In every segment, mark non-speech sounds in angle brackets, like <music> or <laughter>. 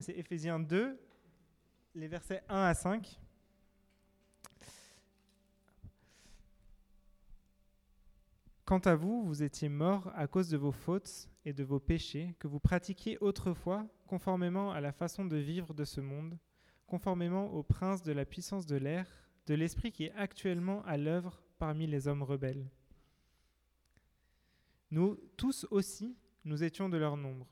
C'est Éphésiens 2, les versets 1 à 5. Quant à vous, vous étiez morts à cause de vos fautes et de vos péchés que vous pratiquiez autrefois conformément à la façon de vivre de ce monde, conformément au prince de la puissance de l'air, de l'esprit qui est actuellement à l'œuvre parmi les hommes rebelles. Nous tous aussi, nous étions de leur nombre.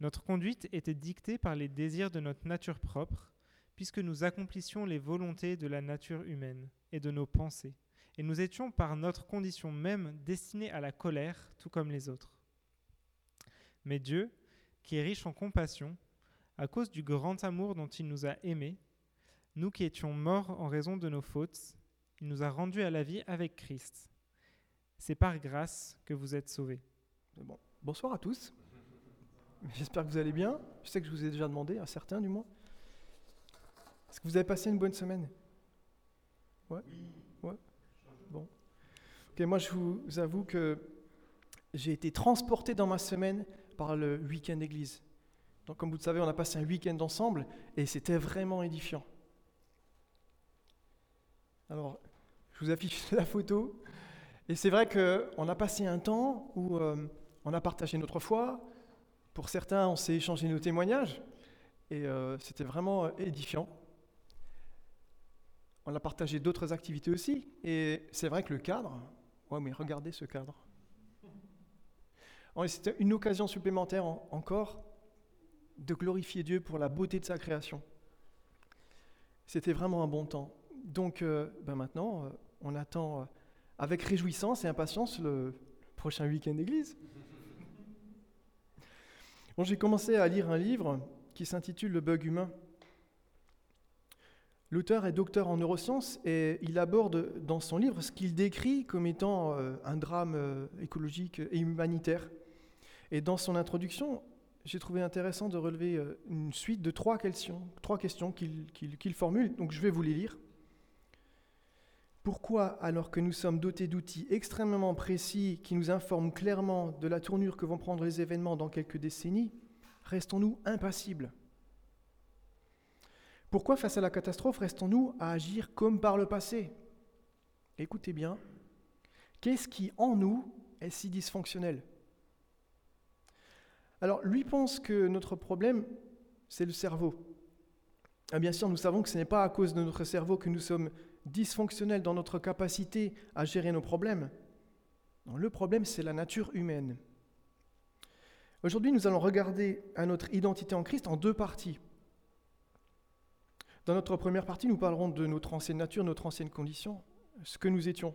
Notre conduite était dictée par les désirs de notre nature propre, puisque nous accomplissions les volontés de la nature humaine et de nos pensées, et nous étions par notre condition même destinés à la colère, tout comme les autres. Mais Dieu, qui est riche en compassion, à cause du grand amour dont il nous a aimés, nous qui étions morts en raison de nos fautes, il nous a rendus à la vie avec Christ. C'est par grâce que vous êtes sauvés. Bon. Bonsoir à tous. J'espère que vous allez bien. Je sais que je vous ai déjà demandé, à certains du moins. Est-ce que vous avez passé une bonne semaine? Ouais Ouais Bon. Ok, moi je vous avoue que j'ai été transporté dans ma semaine par le week-end d'église. Donc comme vous le savez, on a passé un week-end ensemble et c'était vraiment édifiant. Alors, je vous affiche <laughs> la photo. Et c'est vrai qu'on a passé un temps où euh, on a partagé notre foi. Pour certains, on s'est échangé nos témoignages. Et euh, c'était vraiment euh, édifiant. On a partagé d'autres activités aussi. Et c'est vrai que le cadre, ouais, mais regardez ce cadre. C'était une occasion supplémentaire encore de glorifier Dieu pour la beauté de sa création. C'était vraiment un bon temps. Donc ben maintenant, on attend avec réjouissance et impatience le prochain week-end d'église. J'ai commencé à lire un livre qui s'intitule Le bug humain. L'auteur est docteur en neurosciences et il aborde dans son livre ce qu'il décrit comme étant euh, un drame euh, écologique et humanitaire. Et dans son introduction, j'ai trouvé intéressant de relever euh, une suite de trois questions, trois questions qu'il formule. Donc je vais vous les lire. Pourquoi, alors que nous sommes dotés d'outils extrêmement précis qui nous informent clairement de la tournure que vont prendre les événements dans quelques décennies, restons-nous impassibles? Pourquoi, face à la catastrophe, restons-nous à agir comme par le passé? Écoutez bien, qu'est-ce qui en nous est si dysfonctionnel? Alors, lui pense que notre problème, c'est le cerveau. Ah, bien sûr, nous savons que ce n'est pas à cause de notre cerveau que nous sommes dysfonctionnels dans notre capacité à gérer nos problèmes. le problème, c'est la nature humaine. Aujourd'hui, nous allons regarder notre identité en Christ en deux parties. Dans notre première partie, nous parlerons de notre ancienne nature, notre ancienne condition, ce que nous étions.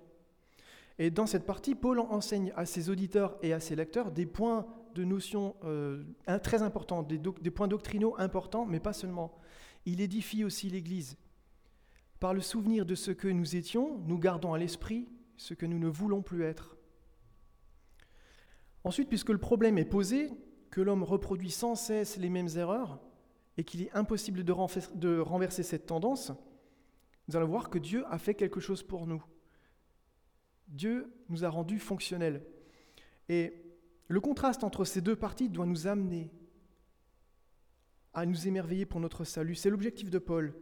Et dans cette partie, Paul enseigne à ses auditeurs et à ses lecteurs des points de notion euh, très importants, des points doctrinaux importants, mais pas seulement. Il édifie aussi l'Église. Par le souvenir de ce que nous étions, nous gardons à l'esprit ce que nous ne voulons plus être. Ensuite, puisque le problème est posé, que l'homme reproduit sans cesse les mêmes erreurs et qu'il est impossible de renverser cette tendance, nous allons voir que Dieu a fait quelque chose pour nous. Dieu nous a rendus fonctionnels. Et le contraste entre ces deux parties doit nous amener à nous émerveiller pour notre salut. C'est l'objectif de Paul.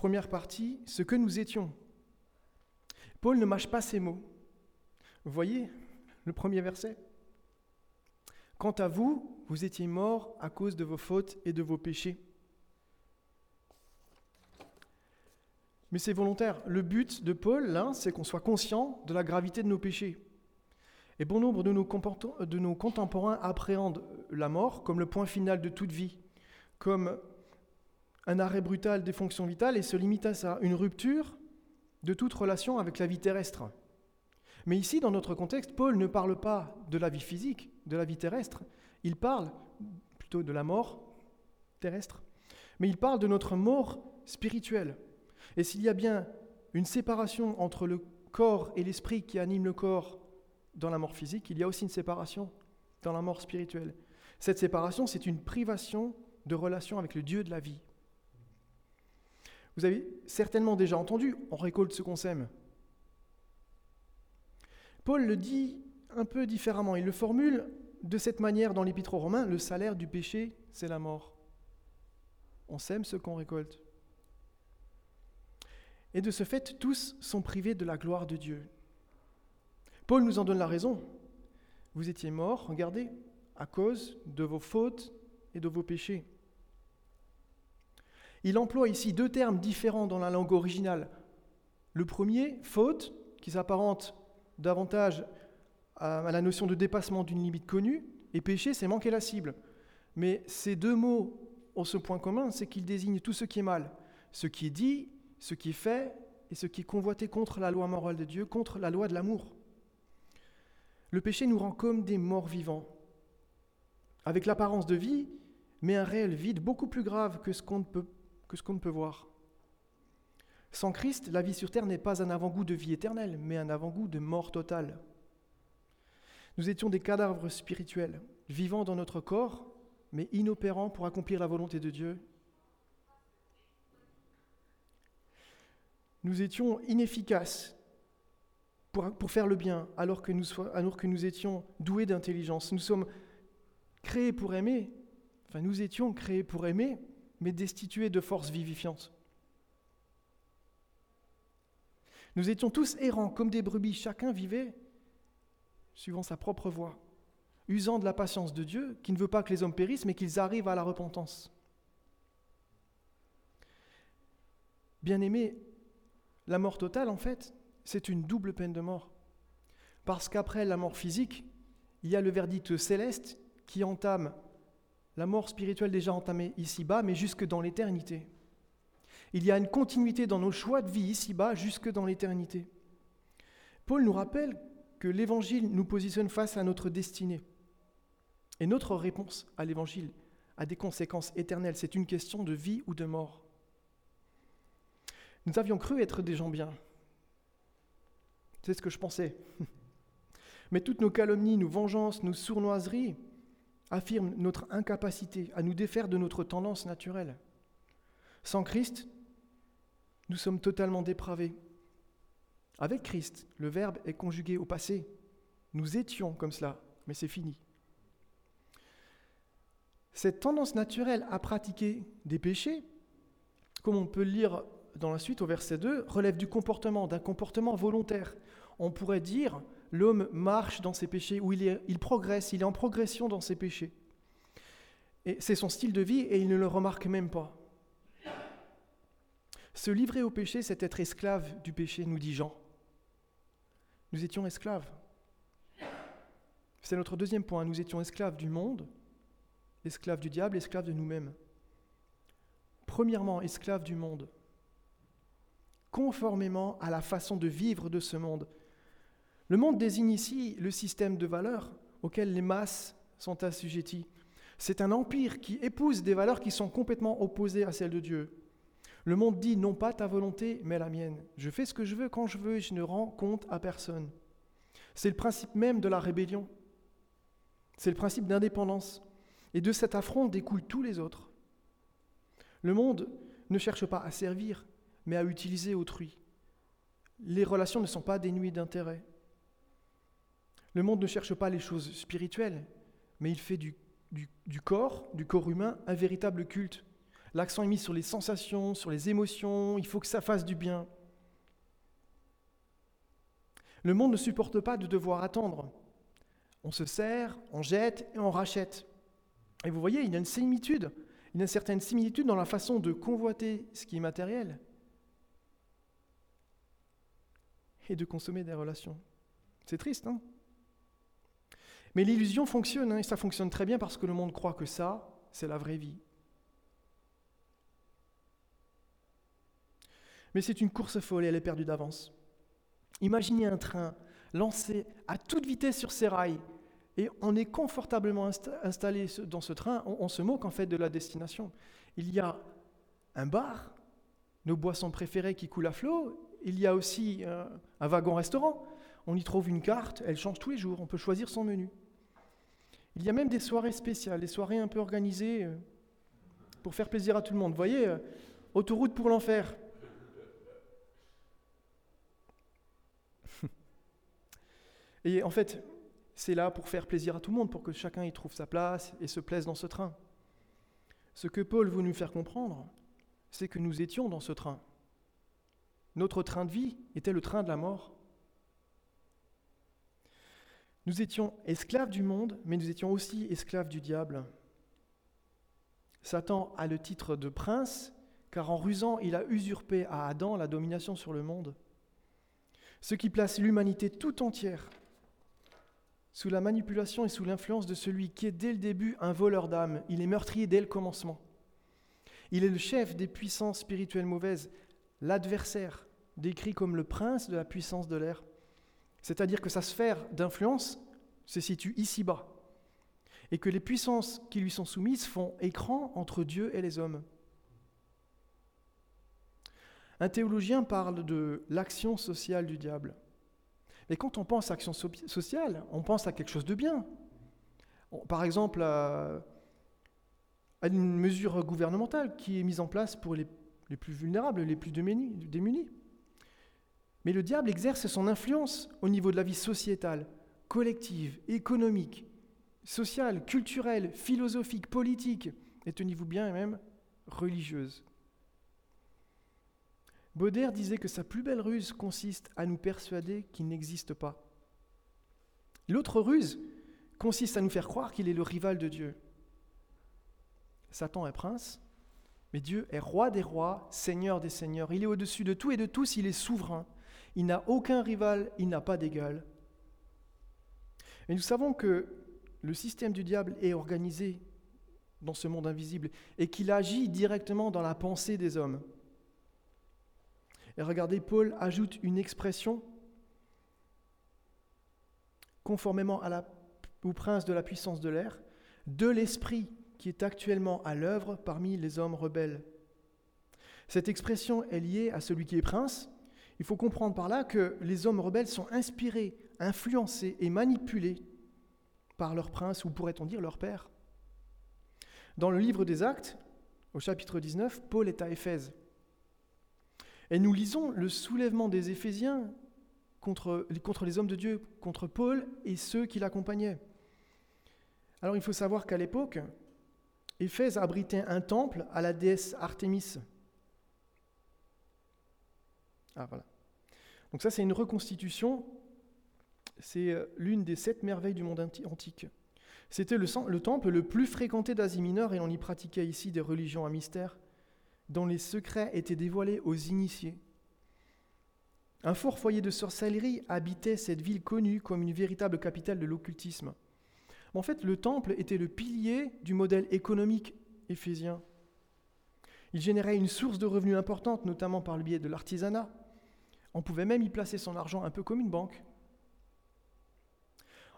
Première partie, ce que nous étions. Paul ne mâche pas ses mots. Vous voyez le premier verset? Quant à vous, vous étiez morts à cause de vos fautes et de vos péchés. Mais c'est volontaire. Le but de Paul, là, c'est qu'on soit conscient de la gravité de nos péchés. Et bon nombre de nos, de nos contemporains appréhendent la mort comme le point final de toute vie, comme un arrêt brutal des fonctions vitales et se limitent à ça, une rupture de toute relation avec la vie terrestre. Mais ici, dans notre contexte, Paul ne parle pas de la vie physique, de la vie terrestre, il parle plutôt de la mort terrestre, mais il parle de notre mort spirituelle. Et s'il y a bien une séparation entre le corps et l'esprit qui anime le corps dans la mort physique, il y a aussi une séparation dans la mort spirituelle. Cette séparation, c'est une privation de relation avec le Dieu de la vie. Vous avez certainement déjà entendu, on récolte ce qu'on sème. Paul le dit un peu différemment, il le formule de cette manière dans l'Épître aux Romains, le salaire du péché, c'est la mort. On sème ce qu'on récolte. Et de ce fait, tous sont privés de la gloire de Dieu. Paul nous en donne la raison. Vous étiez morts, regardez, à cause de vos fautes et de vos péchés. Il emploie ici deux termes différents dans la langue originale. Le premier, faute, qui s'apparente davantage à la notion de dépassement d'une limite connue, et péché, c'est manquer la cible. Mais ces deux mots ont ce point commun, c'est qu'ils désignent tout ce qui est mal, ce qui est dit, ce qui est fait, et ce qui est convoité contre la loi morale de Dieu, contre la loi de l'amour. Le péché nous rend comme des morts vivants, avec l'apparence de vie, mais un réel vide beaucoup plus grave que ce qu'on ne peut, que ce qu'on ne peut voir. Sans Christ, la vie sur terre n'est pas un avant-goût de vie éternelle, mais un avant-goût de mort totale. Nous étions des cadavres spirituels, vivant dans notre corps, mais inopérants pour accomplir la volonté de Dieu. Nous étions inefficaces pour, faire le bien, alors que nous étions doués d'intelligence. Nous sommes créés pour aimer, enfin nous étions créés pour aimer, mais destitués de force vivifiante. Nous étions tous errants comme des brebis, chacun vivait suivant sa propre voie, usant de la patience de Dieu, qui ne veut pas que les hommes périssent, mais qu'ils arrivent à la repentance. Bien-aimé, la mort totale, en fait, c'est une double peine de mort. Parce qu'après la mort physique, il y a le verdict céleste qui entame la mort spirituelle déjà entamée ici-bas, mais jusque dans l'éternité. Il y a une continuité dans nos choix de vie ici-bas jusque dans l'éternité. Paul nous rappelle que l'Évangile nous positionne face à notre destinée. Et notre réponse à l'Évangile a des conséquences éternelles. C'est une question de vie ou de mort. Nous avions cru être des gens bien. C'est ce que je pensais. <laughs> Mais toutes nos calomnies, nos vengeances, nos sournoiseries affirment notre incapacité à nous défaire de notre tendance naturelle. Sans Christ, nous sommes totalement dépravés, avec Christ, le verbe est conjugué au passé. Nous étions comme cela, mais c'est fini. Cette tendance naturelle à pratiquer des péchés, comme on peut le lire dans la suite au verset 2, relève du comportement, d'un comportement volontaire. On pourrait dire l'homme marche dans ses péchés, ou il, il progresse, il est en progression dans ses péchés. Et c'est son style de vie et il ne le remarque même pas. Se livrer au péché, c'est être esclave du péché, nous dit Jean. Nous étions esclaves. C'est notre deuxième point. Nous étions esclaves du monde, esclaves du diable, esclaves de nous-mêmes. Premièrement, esclaves du monde, conformément à la façon de vivre de ce monde. Le monde désigne ici le système de valeurs auquel les masses sont assujetties. C'est un empire qui épouse des valeurs qui sont complètement opposées à celles de Dieu. Le monde dit non pas ta volonté, mais la mienne. Je fais ce que je veux quand je veux et je ne rends compte à personne. C'est le principe même de la rébellion. C'est le principe d'indépendance. Et de cet affront découlent tous les autres. Le monde ne cherche pas à servir, mais à utiliser autrui. Les relations ne sont pas dénuées d'intérêt. Le monde ne cherche pas les choses spirituelles, mais il fait du, corps, du corps humain, un véritable culte. L'accent est mis sur les sensations, sur les émotions, il faut que ça fasse du bien. Le monde ne supporte pas de devoir attendre. On se sert, on jette et on rachète. Et vous voyez, il y a une similitude, il y a une certaine similitude dans la façon de convoiter ce qui est matériel et de consommer des relations. C'est triste, hein? Mais l'illusion fonctionne, hein, et ça fonctionne très bien parce que le monde croit que ça, c'est la vraie vie. Mais c'est une course folle et elle est perdue d'avance. Imaginez un train lancé à toute vitesse sur ses rails et on est confortablement installé dans ce train, on, se moque en fait de la destination. Il y a un bar, nos boissons préférées qui coulent à flot, il y a aussi euh, un wagon-restaurant, on y trouve une carte, elle change tous les jours, on peut choisir son menu. Il y a même des soirées spéciales, des soirées un peu organisées euh, pour faire plaisir à tout le monde. Vous voyez, euh, autoroute pour l'enfer, <laughs> Et en fait, c'est là pour faire plaisir à tout le monde, pour que chacun y trouve sa place et se plaise dans ce train. Ce que Paul veut nous faire comprendre, c'est que nous étions dans ce train. Notre train de vie était le train de la mort. Nous étions esclaves du monde, mais nous étions aussi esclaves du diable. Satan a le titre de prince, car en rusant, il a usurpé à Adam la domination sur le monde, ce qui place l'humanité tout entière sous la manipulation et sous l'influence de celui qui est dès le début un voleur d'âme. Il est meurtrier dès le commencement. Il est le chef des puissances spirituelles mauvaises, l'adversaire, décrit comme le prince de la puissance de l'air. C'est-à-dire que sa sphère d'influence se situe ici-bas, et que les puissances qui lui sont soumises font écran entre Dieu et les hommes. Un théologien parle de l'action sociale du diable. Mais quand on pense à action sociale, on pense à quelque chose de bien. Par exemple, à, une mesure gouvernementale qui est mise en place pour les, les plus vulnérables, les plus démunis. Mais le diable exerce son influence au niveau de la vie sociétale, collective, économique, sociale, culturelle, philosophique, politique, et tenez-vous bien, même religieuse. Baudelaire disait que sa plus belle ruse consiste à nous persuader qu'il n'existe pas. L'autre ruse consiste à nous faire croire qu'il est le rival de Dieu. Satan est prince, mais Dieu est roi des rois, seigneur des seigneurs. Il est au-dessus de tout et de tous, il est souverain. Il n'a aucun rival, il n'a pas d'égal. Et nous savons que le système du diable est organisé dans ce monde invisible et qu'il agit directement dans la pensée des hommes. Et regardez, Paul ajoute une expression conformément à la, au prince de la puissance de l'air, de l'esprit qui est actuellement à l'œuvre parmi les hommes rebelles. Cette expression est liée à celui qui est prince. Il faut comprendre par là que les hommes rebelles sont inspirés, influencés et manipulés par leur prince, ou pourrait-on dire leur père. Dans le livre des Actes, au chapitre 19, Paul est à Éphèse. Et nous lisons le soulèvement des Éphésiens contre, les hommes de Dieu, contre Paul et ceux qui l'accompagnaient. Alors il faut savoir qu'à l'époque, Éphèse abritait un temple à la déesse Artémis. Ah voilà. Donc ça c'est une reconstitution, c'est euh, l'une des sept merveilles du monde antique. C'était le, le temple le plus fréquenté d'Asie mineure et on y pratiquait ici des religions à mystère dont les secrets étaient dévoilés aux initiés. Un fort foyer de sorcellerie habitait cette ville connue comme une véritable capitale de l'occultisme. En fait, le temple était le pilier du modèle économique éphésien. Il générait une source de revenus importante, notamment par le biais de l'artisanat. On pouvait même y placer son argent un peu comme une banque.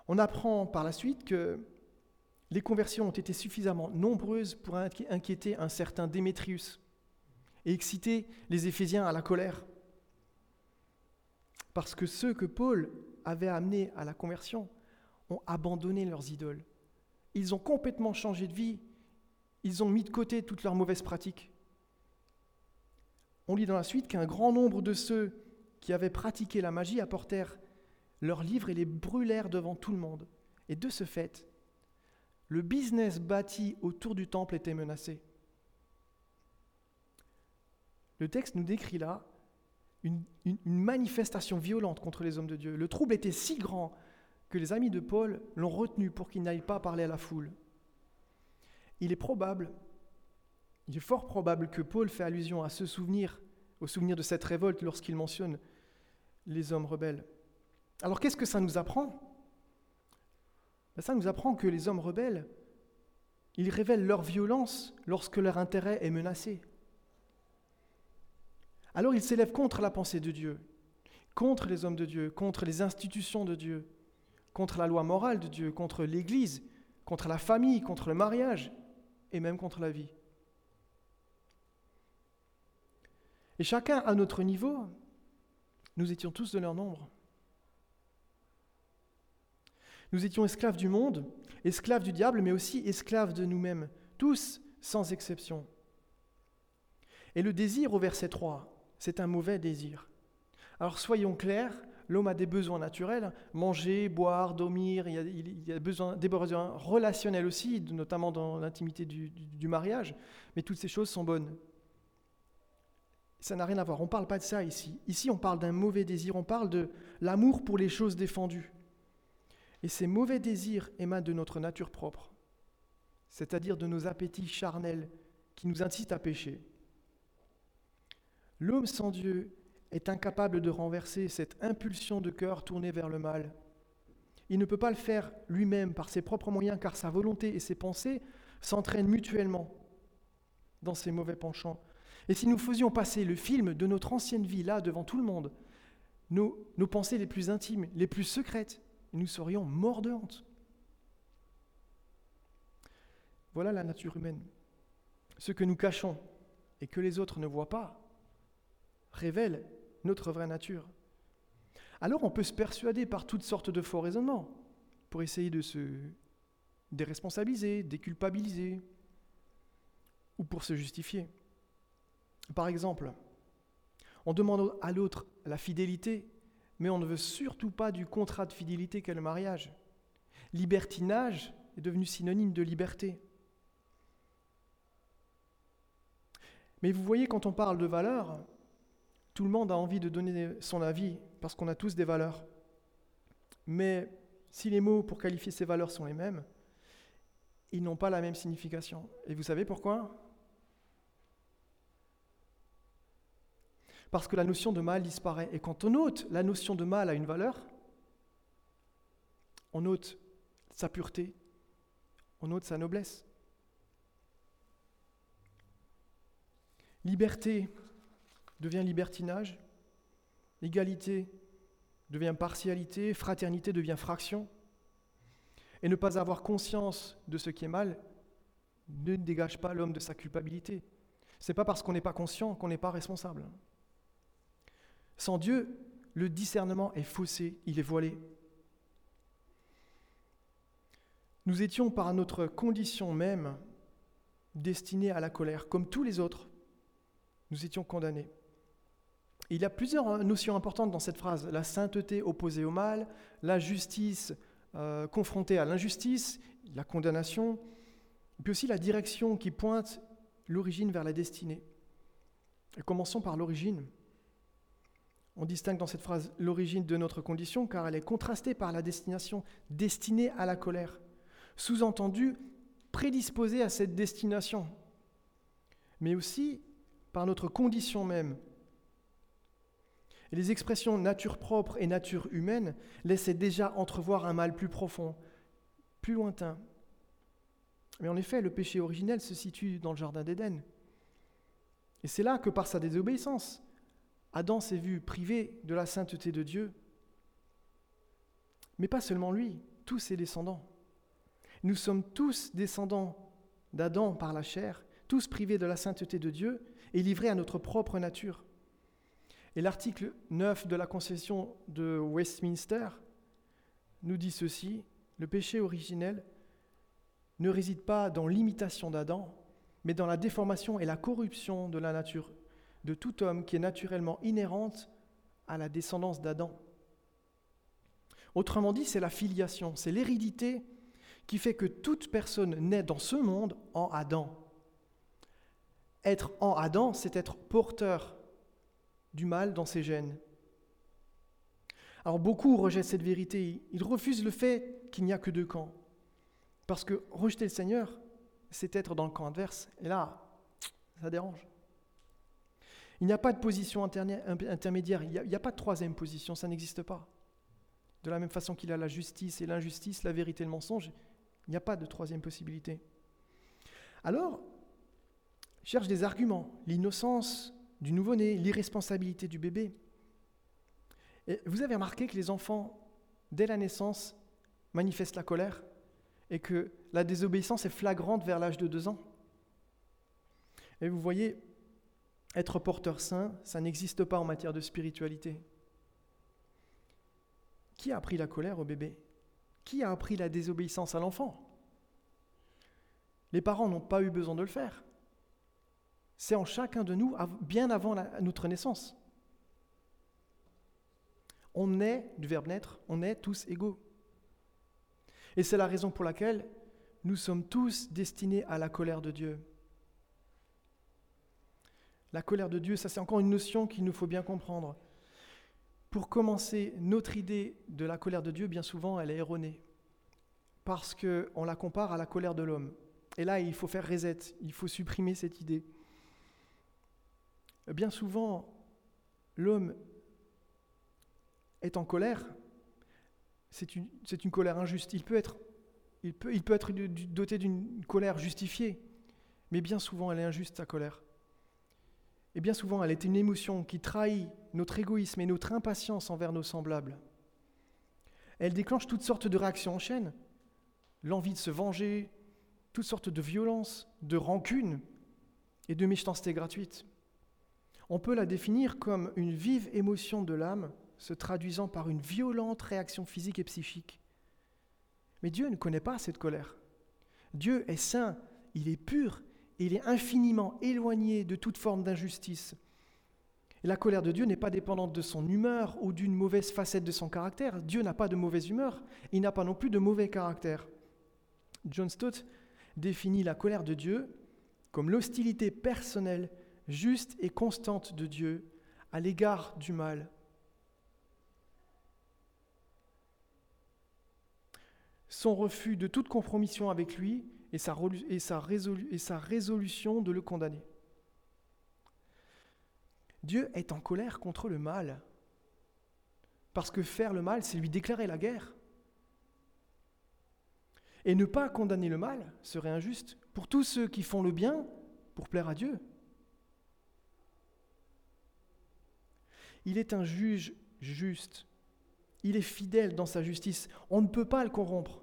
On apprend par la suite que les conversions ont été suffisamment nombreuses pour inquiéter un certain Démétrius, et exciter les Éphésiens à la colère. Parce que ceux que Paul avait amenés à la conversion ont abandonné leurs idoles. Ils ont complètement changé de vie. Ils ont mis de côté toutes leurs mauvaises pratiques. On lit dans la suite qu'un grand nombre de ceux qui avaient pratiqué la magie apportèrent leurs livres et les brûlèrent devant tout le monde. Et de ce fait, le business bâti autour du temple était menacé. Le texte nous décrit là une, manifestation violente contre les hommes de Dieu. Le trouble était si grand que les amis de Paul l'ont retenu pour qu'il n'aille pas parler à la foule. Il est probable, il est fort probable que Paul fait allusion à ce souvenir, au souvenir de cette révolte lorsqu'il mentionne les hommes rebelles. Alors qu'est-ce que ça nous apprend? Ben, Ça nous apprend que les hommes rebelles, ils révèlent leur violence lorsque leur intérêt est menacé. Alors il s'élève contre la pensée de Dieu, contre les hommes de Dieu, contre les institutions de Dieu, contre la loi morale de Dieu, contre l'Église, contre la famille, contre le mariage et même contre la vie. Et chacun à notre niveau, nous étions tous de leur nombre. Nous étions esclaves du monde, esclaves du diable, mais aussi esclaves de nous-mêmes, tous sans exception. Et le désir au verset 3, c'est un mauvais désir. Alors soyons clairs, l'homme a des besoins naturels, manger, boire, dormir, il y a, des besoins relationnels aussi, notamment dans l'intimité du mariage, mais toutes ces choses sont bonnes. Ça n'a rien à voir, on ne parle pas de ça ici. Ici, on parle d'un mauvais désir, on parle de l'amour pour les choses défendues. Et ces mauvais désirs émanent de notre nature propre, c'est-à-dire de nos appétits charnels qui nous incitent à pécher. L'homme sans Dieu est incapable de renverser cette impulsion de cœur tournée vers le mal. Il ne peut pas le faire lui-même par ses propres moyens car sa volonté et ses pensées s'entraînent mutuellement dans ces mauvais penchants. Et si nous faisions passer le film de notre ancienne vie là devant tout le monde, nos, pensées les plus intimes, les plus secrètes, nous serions morts de honte. Voilà la nature humaine. Ce que nous cachons et que les autres ne voient pas, révèle notre vraie nature. Alors on peut se persuader par toutes sortes de faux raisonnements pour essayer de se déresponsabiliser, déculpabiliser, ou pour se justifier. Par exemple, on demande à l'autre la fidélité, mais on ne veut surtout pas du contrat de fidélité qu'est le mariage. Libertinage est devenu synonyme de liberté. Mais vous voyez, quand on parle de valeurs, tout le monde a envie de donner son avis parce qu'on a tous des valeurs. Mais si les mots pour qualifier ces valeurs sont les mêmes, ils n'ont pas la même signification. Et vous savez pourquoi? Parce que la notion de mal disparaît. Et quand on ôte la notion de mal à une valeur, on ôte sa pureté, on ôte sa noblesse. Liberté, devient libertinage, égalité devient partialité, fraternité devient fraction. Et ne pas avoir conscience de ce qui est mal ne dégage pas l'homme de sa culpabilité. Ce n'est pas parce qu'on n'est pas conscient qu'on n'est pas responsable. Sans Dieu, le discernement est faussé, il est voilé. Nous étions par notre condition même destinés à la colère, comme tous les autres. Nous étions condamnés il y a plusieurs hein, notions importantes dans cette phrase. La sainteté opposée au mal, la justice euh, confrontée à l'injustice, la condamnation, puis aussi la direction qui pointe l'origine vers la destinée. Commençons par l'origine. On distingue dans cette phrase l'origine de notre condition car elle est contrastée par la destination destinée à la colère. Sous-entendu, prédisposée à cette destination, mais aussi par notre condition même, les expressions nature propre et nature humaine laissaient déjà entrevoir un mal plus profond, plus lointain. Mais en effet, le péché originel se situe dans le Jardin d'Éden. Et c'est là que par sa désobéissance, Adam s'est vu privé de la sainteté de Dieu. Mais pas seulement lui, tous ses descendants. Nous sommes tous descendants d'Adam par la chair, tous privés de la sainteté de Dieu et livrés à notre propre nature. Et l'article 9 de la concession de Westminster nous dit ceci, le péché originel ne réside pas dans l'imitation d'Adam, mais dans la déformation et la corruption de la nature de tout homme qui est naturellement inhérente à la descendance d'Adam. Autrement dit, c'est la filiation, c'est l'hérédité qui fait que toute personne naît dans ce monde en Adam. Être en Adam, c'est être porteur du mal dans ses gènes. Alors beaucoup rejettent cette vérité, ils refusent le fait qu'il n'y a que deux camps. Parce que rejeter le Seigneur, c'est être dans le camp adverse. Et là, ça dérange. Il n'y a pas de position intermédiaire, il n'y a, pas de troisième position, ça n'existe pas. De la même façon qu'il a la justice et l'injustice, la vérité et le mensonge, il n'y a pas de troisième possibilité. Alors, cherche des arguments. L'innocence du nouveau-né, l'irresponsabilité du bébé. Et vous avez remarqué que les enfants, dès la naissance, manifestent la colère et que la désobéissance est flagrante vers l'âge de deux ans. Et vous voyez, être porteur saint, ça n'existe pas en matière de spiritualité. Qui a appris la colère au bébé? Qui a appris la désobéissance à l'enfant? Les parents n'ont pas eu besoin de le faire. C'est en chacun de nous bien avant notre naissance. On est, du verbe naître, on est tous égaux. Et c'est la raison pour laquelle nous sommes tous destinés à la colère de Dieu. La colère de Dieu, ça c'est encore une notion qu'il nous faut bien comprendre. Pour commencer, notre idée de la colère de Dieu, bien souvent, elle est erronée. Parce qu'on la compare à la colère de l'homme. Et là, il faut faire reset, il faut supprimer cette idée. Bien souvent, l'homme est en colère. C'est une, colère injuste. Il peut être, il peut être doté d'une colère justifiée, mais bien souvent, elle est injuste, sa colère. Et bien souvent, elle est une émotion qui trahit notre égoïsme et notre impatience envers nos semblables. Elle déclenche toutes sortes de réactions en chaîne, l'envie de se venger, toutes sortes de violences, de rancunes et de méchanceté gratuite. On peut la définir comme une vive émotion de l'âme se traduisant par une violente réaction physique et psychique. Mais Dieu ne connaît pas cette colère. Dieu est saint, il est pur, il est infiniment éloigné de toute forme d'injustice. La colère de Dieu n'est pas dépendante de son humeur ou d'une mauvaise facette de son caractère. Dieu n'a pas de mauvaise humeur, il n'a pas non plus de mauvais caractère. John Stott définit la colère de Dieu comme l'hostilité personnelle, juste et constante de Dieu à l'égard du mal. Son refus de toute compromission avec lui et sa, résolution de le condamner. Dieu est en colère contre le mal, parce que faire le mal, c'est lui déclarer la guerre. Et ne pas condamner le mal serait injuste pour tous ceux qui font le bien pour plaire à Dieu. Il est un juge juste. Il est fidèle dans sa justice. On ne peut pas le corrompre.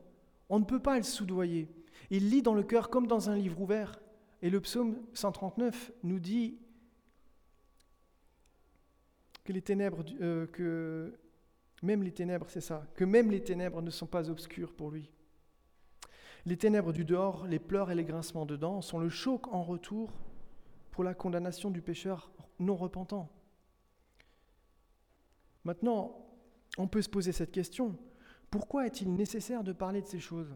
On ne peut pas le soudoyer. Il lit dans le cœur comme dans un livre ouvert. Et le psaume 139 nous dit que les ténèbres, euh, que même les ténèbres, c'est ça, que même les ténèbres ne sont pas obscures pour lui. Les ténèbres du dehors, les pleurs et les grincements dedans sont le choc en retour pour la condamnation du pécheur non repentant. Maintenant, on peut se poser cette question. Pourquoi est-il nécessaire de parler de ces choses?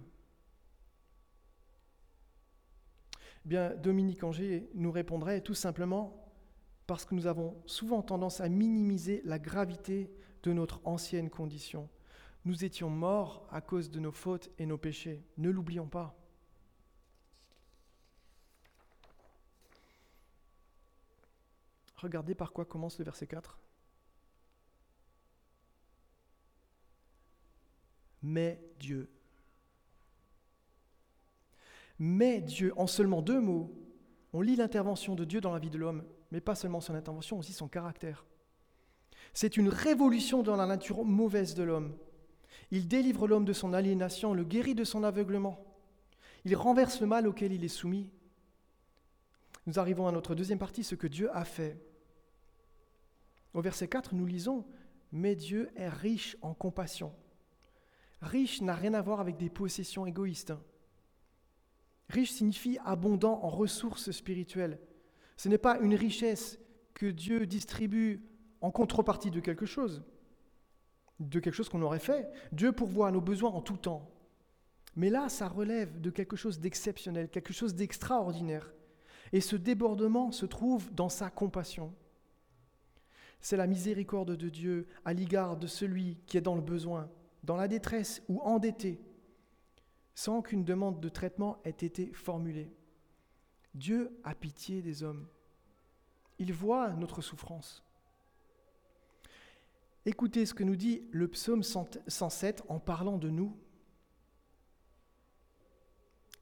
Dominique Anger nous répondrait tout simplement parce que nous avons souvent tendance à minimiser la gravité de notre ancienne condition. Nous étions morts à cause de nos fautes et nos péchés. Ne l'oublions pas. Regardez par quoi commence le verset 4. Mais Dieu. Mais Dieu, en seulement deux mots, on lit l'intervention de Dieu dans la vie de l'homme, mais pas seulement son intervention, aussi son caractère. C'est une révolution dans la nature mauvaise de l'homme. Il délivre l'homme de son aliénation, le guérit de son aveuglement. Il renverse le mal auquel il est soumis. Nous arrivons à notre deuxième partie, ce que Dieu a fait. Au verset 4, nous lisons Mais Dieu est riche en compassion. Riche n'a rien à voir avec des possessions égoïstes. Riche signifie abondant en ressources spirituelles. Ce n'est pas une richesse que Dieu distribue en contrepartie de quelque chose de quelque chose qu'on aurait fait. Dieu pourvoit à nos besoins en tout temps. Mais là, ça relève de quelque chose d'exceptionnel, quelque chose d'extraordinaire. Et ce débordement se trouve dans sa compassion. C'est la miséricorde de Dieu à l'égard de celui qui est dans le besoin, dans la détresse ou endetté, sans qu'une demande de traitement ait été formulée. Dieu a pitié des hommes. Il voit notre souffrance. Écoutez ce que nous dit le psaume 107 en parlant de nous.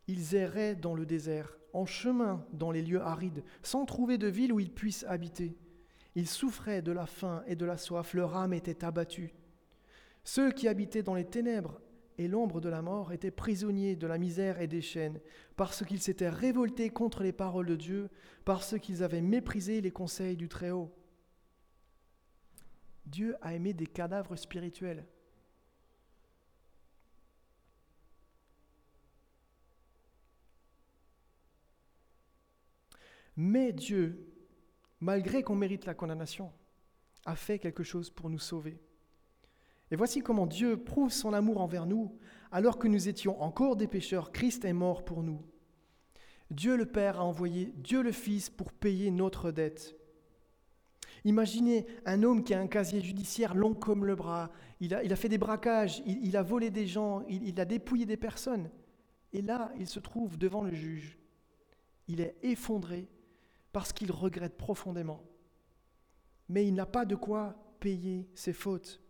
Ils erraient dans le désert, en chemin dans les lieux arides, sans trouver de ville où ils puissent habiter. Ils souffraient de la faim et de la soif, leur âme était abattue. Ceux qui habitaient dans les ténèbres et l'ombre de la mort étaient prisonniers de la misère et des chaînes, parce qu'ils s'étaient révoltés contre les paroles de Dieu, parce qu'ils avaient méprisé les conseils du Très-Haut. Dieu a aimé des cadavres spirituels. Mais Dieu, malgré qu'on mérite la condamnation, a fait quelque chose pour nous sauver. Et voici comment Dieu prouve son amour envers nous. Alors que nous étions encore des pécheurs, Christ est mort pour nous. Dieu le Père a envoyé Dieu le Fils pour payer notre dette. Imaginez un homme qui a un casier judiciaire long comme le bras, il a, fait des braquages, il, a volé des gens, il a dépouillé des personnes. Et là, il se trouve devant le juge. Il est effondré parce qu'il regrette profondément. Mais il n'a pas de quoi payer ses fautes.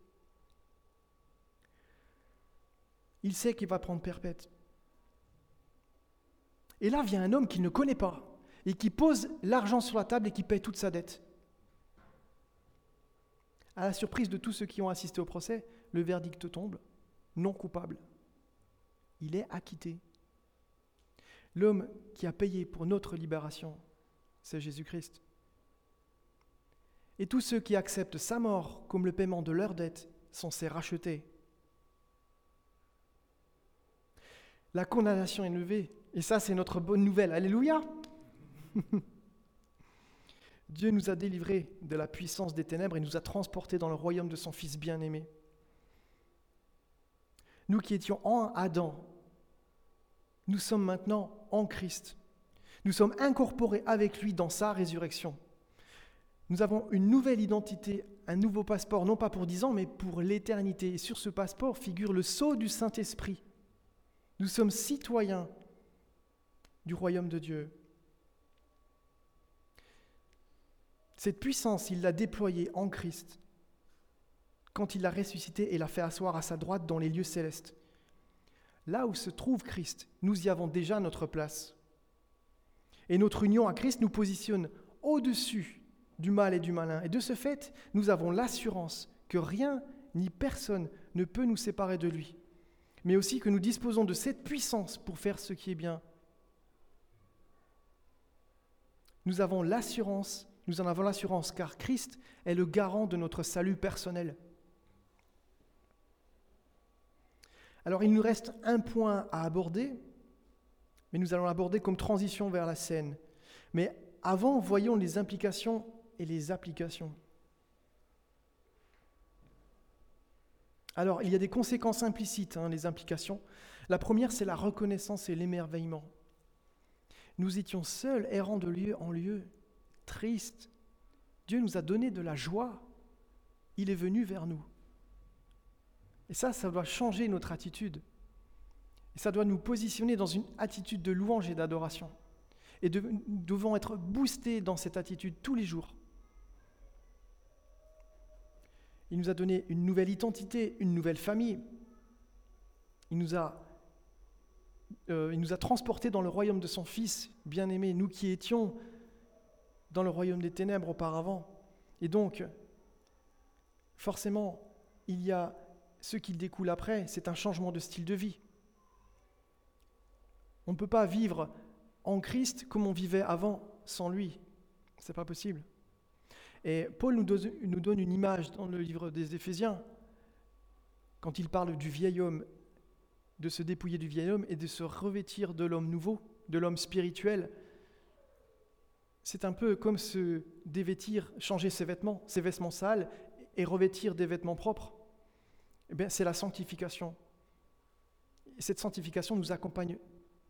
Il sait qu'il va prendre perpète. Et là vient un homme qu'il ne connaît pas et qui pose l'argent sur la table et qui paye toute sa dette. À la surprise de tous ceux qui ont assisté au procès, le verdict tombe, non coupable. Il est acquitté. L'homme qui a payé pour notre libération, c'est Jésus-Christ. Et tous ceux qui acceptent sa mort comme le paiement de leur dette sont ses rachetés. La condamnation est levée. Et ça, c'est notre bonne nouvelle. Alléluia. <laughs> Dieu nous a délivrés de la puissance des ténèbres et nous a transportés dans le royaume de son Fils bien-aimé. Nous qui étions en Adam, nous sommes maintenant en Christ. Nous sommes incorporés avec lui dans sa résurrection. Nous avons une nouvelle identité, un nouveau passeport, non pas pour dix ans, mais pour l'éternité. Et sur ce passeport figure le sceau du Saint-Esprit. Nous sommes citoyens du royaume de Dieu. Cette puissance, il l'a déployée en Christ quand il l'a ressuscité et l'a fait asseoir à sa droite dans les lieux célestes. Là où se trouve Christ, nous y avons déjà notre place. Et notre union à Christ nous positionne au-dessus du mal et du malin. Et de ce fait, nous avons l'assurance que rien ni personne ne peut nous séparer de lui mais aussi que nous disposons de cette puissance pour faire ce qui est bien. Nous avons l'assurance, nous en avons l'assurance car Christ est le garant de notre salut personnel. Alors il nous reste un point à aborder, mais nous allons l'aborder comme transition vers la scène. Mais avant, voyons les implications et les applications. Alors, il y a des conséquences implicites, hein, les implications. La première, c'est la reconnaissance et l'émerveillement. Nous étions seuls, errant de lieu en lieu, tristes. Dieu nous a donné de la joie. Il est venu vers nous. Et ça, ça doit changer notre attitude. Et ça doit nous positionner dans une attitude de louange et d'adoration. Et nous devons être boostés dans cette attitude tous les jours. Il nous a donné une nouvelle identité, une nouvelle famille. Il nous a, euh, il nous a transportés dans le royaume de son Fils bien-aimé, nous qui étions dans le royaume des ténèbres auparavant. Et donc, forcément, il y a ce qui découle après, c'est un changement de style de vie. On ne peut pas vivre en Christ comme on vivait avant sans lui. C'est pas possible. Et Paul nous donne, une image dans le livre des Éphésiens, quand il parle du vieil homme, de se dépouiller du vieil homme et de se revêtir de l'homme nouveau, de l'homme spirituel. C'est un peu comme se dévêtir, changer ses vêtements, ses vêtements sales, et revêtir des vêtements propres. Eh c'est la sanctification. Et cette sanctification nous accompagne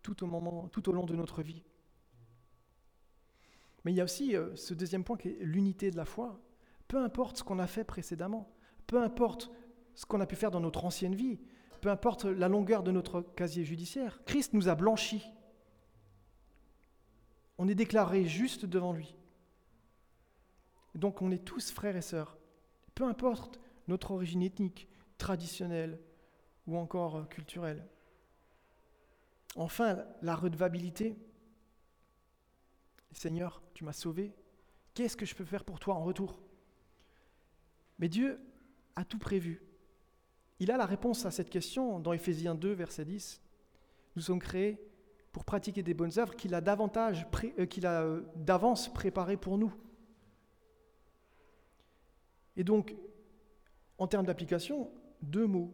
tout au, moment, tout au long de notre vie. Mais il y a aussi euh, ce deuxième point qui est l'unité de la foi. Peu importe ce qu'on a fait précédemment, peu importe ce qu'on a pu faire dans notre ancienne vie, peu importe la longueur de notre casier judiciaire, Christ nous a blanchis. On est déclaré juste devant lui. Donc on est tous frères et sœurs. Peu importe notre origine ethnique, traditionnelle ou encore euh, culturelle. Enfin, la redevabilité, Seigneur, tu m'as sauvé, qu'est-ce que je peux faire pour toi en retour? Mais Dieu a tout prévu. Il a la réponse à cette question dans Éphésiens 2, verset 10. Nous sommes créés pour pratiquer des bonnes œuvres qu'il a euh, euh, d'avance préparées pour nous. Et donc, en termes d'application, deux mots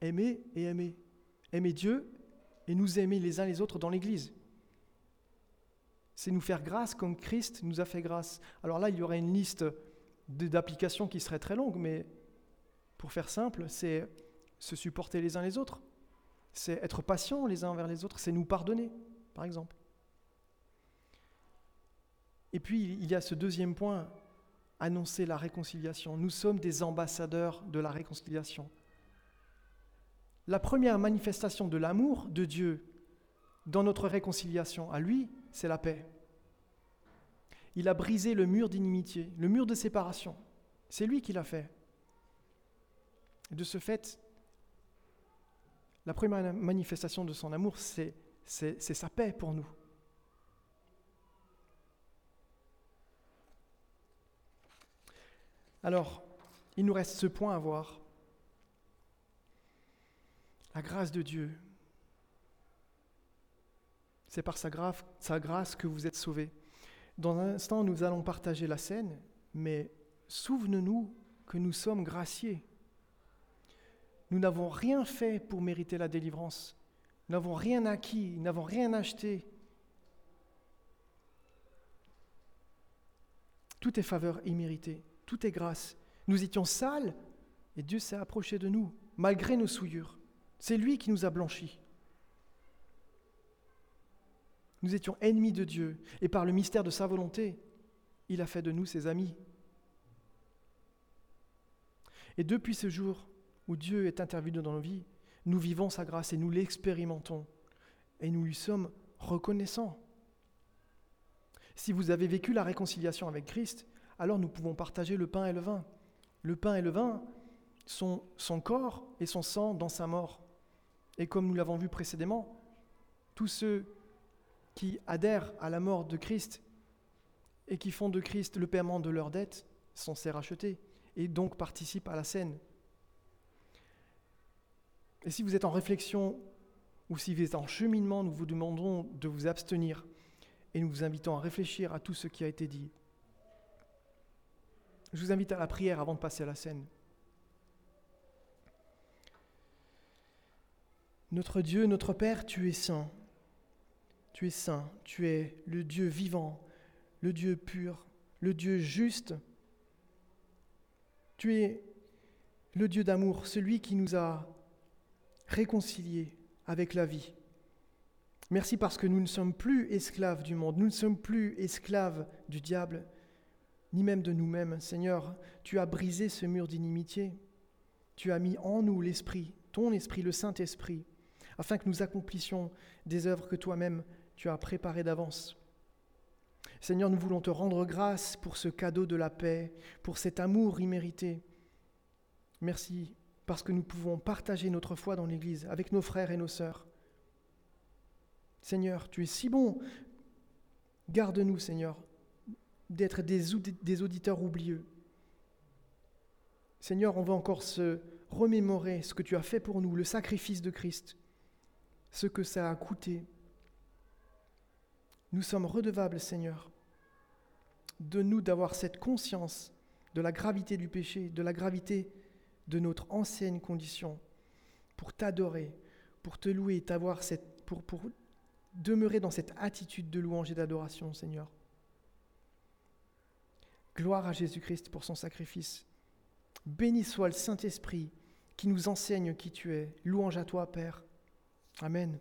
aimer et aimer. Aimer Dieu et nous aimer les uns les autres dans l'Église c'est nous faire grâce comme Christ nous a fait grâce. Alors là, il y aurait une liste d'applications qui serait très longue, mais Pour faire simple, c'est se supporter les uns les autres, c'est être patient les uns envers les autres, c'est nous pardonner, par exemple. Et puis, il y a ce deuxième point, annoncer la réconciliation. Nous sommes des ambassadeurs de la réconciliation. La première manifestation de l'amour de Dieu dans notre réconciliation à lui, c'est la paix. Il a brisé le mur d'inimitié, le mur de séparation. C'est lui qui l'a fait. de ce fait, la première manifestation de son amour, c'est sa paix pour nous. Alors, il nous reste ce point à voir. La grâce de Dieu. C'est par sa grâce, que vous êtes sauvés. Dans un instant, nous allons partager la scène, mais souvenez-nous que nous sommes graciés. Nous n'avons rien fait pour mériter la délivrance. Nous n'avons rien acquis, nous n'avons rien acheté. Tout est faveur imméritée. Tout est grâce. Nous étions sales et Dieu s'est approché de nous, malgré nos souillures. C'est lui qui nous a blanchis. Nous étions ennemis de Dieu et par le mystère de sa volonté, il a fait de nous ses amis. Et depuis ce jour où Dieu est intervenu dans nos vies, nous vivons sa grâce et nous l'expérimentons et nous lui sommes reconnaissants. Si vous avez vécu la réconciliation avec Christ, alors nous pouvons partager le pain et le vin. Le pain et le vin sont son corps et son sang dans sa mort. Et comme nous l'avons vu précédemment, tous ceux qui adhèrent à la mort de Christ et qui font de Christ le paiement de leurs dettes sont ses rachetés et donc participent à la scène. Et si vous êtes en réflexion ou si vous êtes en cheminement, nous vous demandons de vous abstenir et nous vous invitons à réfléchir à tout ce qui a été dit. Je vous invite à la prière avant de passer à la scène. Notre Dieu, notre Père, tu es saint. Tu es saint, tu es le Dieu vivant, le Dieu pur, le Dieu juste. Tu es le Dieu d'amour, celui qui nous a réconciliés avec la vie. Merci parce que nous ne sommes plus esclaves du monde, nous ne sommes plus esclaves du diable, ni même de nous-mêmes. Seigneur, tu as brisé ce mur d'inimitié. Tu as mis en nous l'Esprit, ton Esprit, le Saint-Esprit, afin que nous accomplissions des œuvres que toi-même tu as préparées d'avance. Seigneur, nous voulons te rendre grâce pour ce cadeau de la paix, pour cet amour immérité. Merci parce que nous pouvons partager notre foi dans l'Église avec nos frères et nos sœurs. Seigneur, tu es si bon. Garde-nous, Seigneur, d'être des, auditeurs oublieux. Seigneur, on va encore se remémorer ce que tu as fait pour nous, le sacrifice de Christ, ce que ça a coûté. Nous sommes redevables, Seigneur, de nous d'avoir cette conscience de la gravité du péché, de la gravité de notre ancienne condition, pour t'adorer, pour te louer, pour, pour demeurer dans cette attitude de louange et d'adoration, Seigneur. Gloire à Jésus-Christ pour son sacrifice. Béni soit le Saint-Esprit qui nous enseigne qui tu es. Louange à toi, Père. Amen.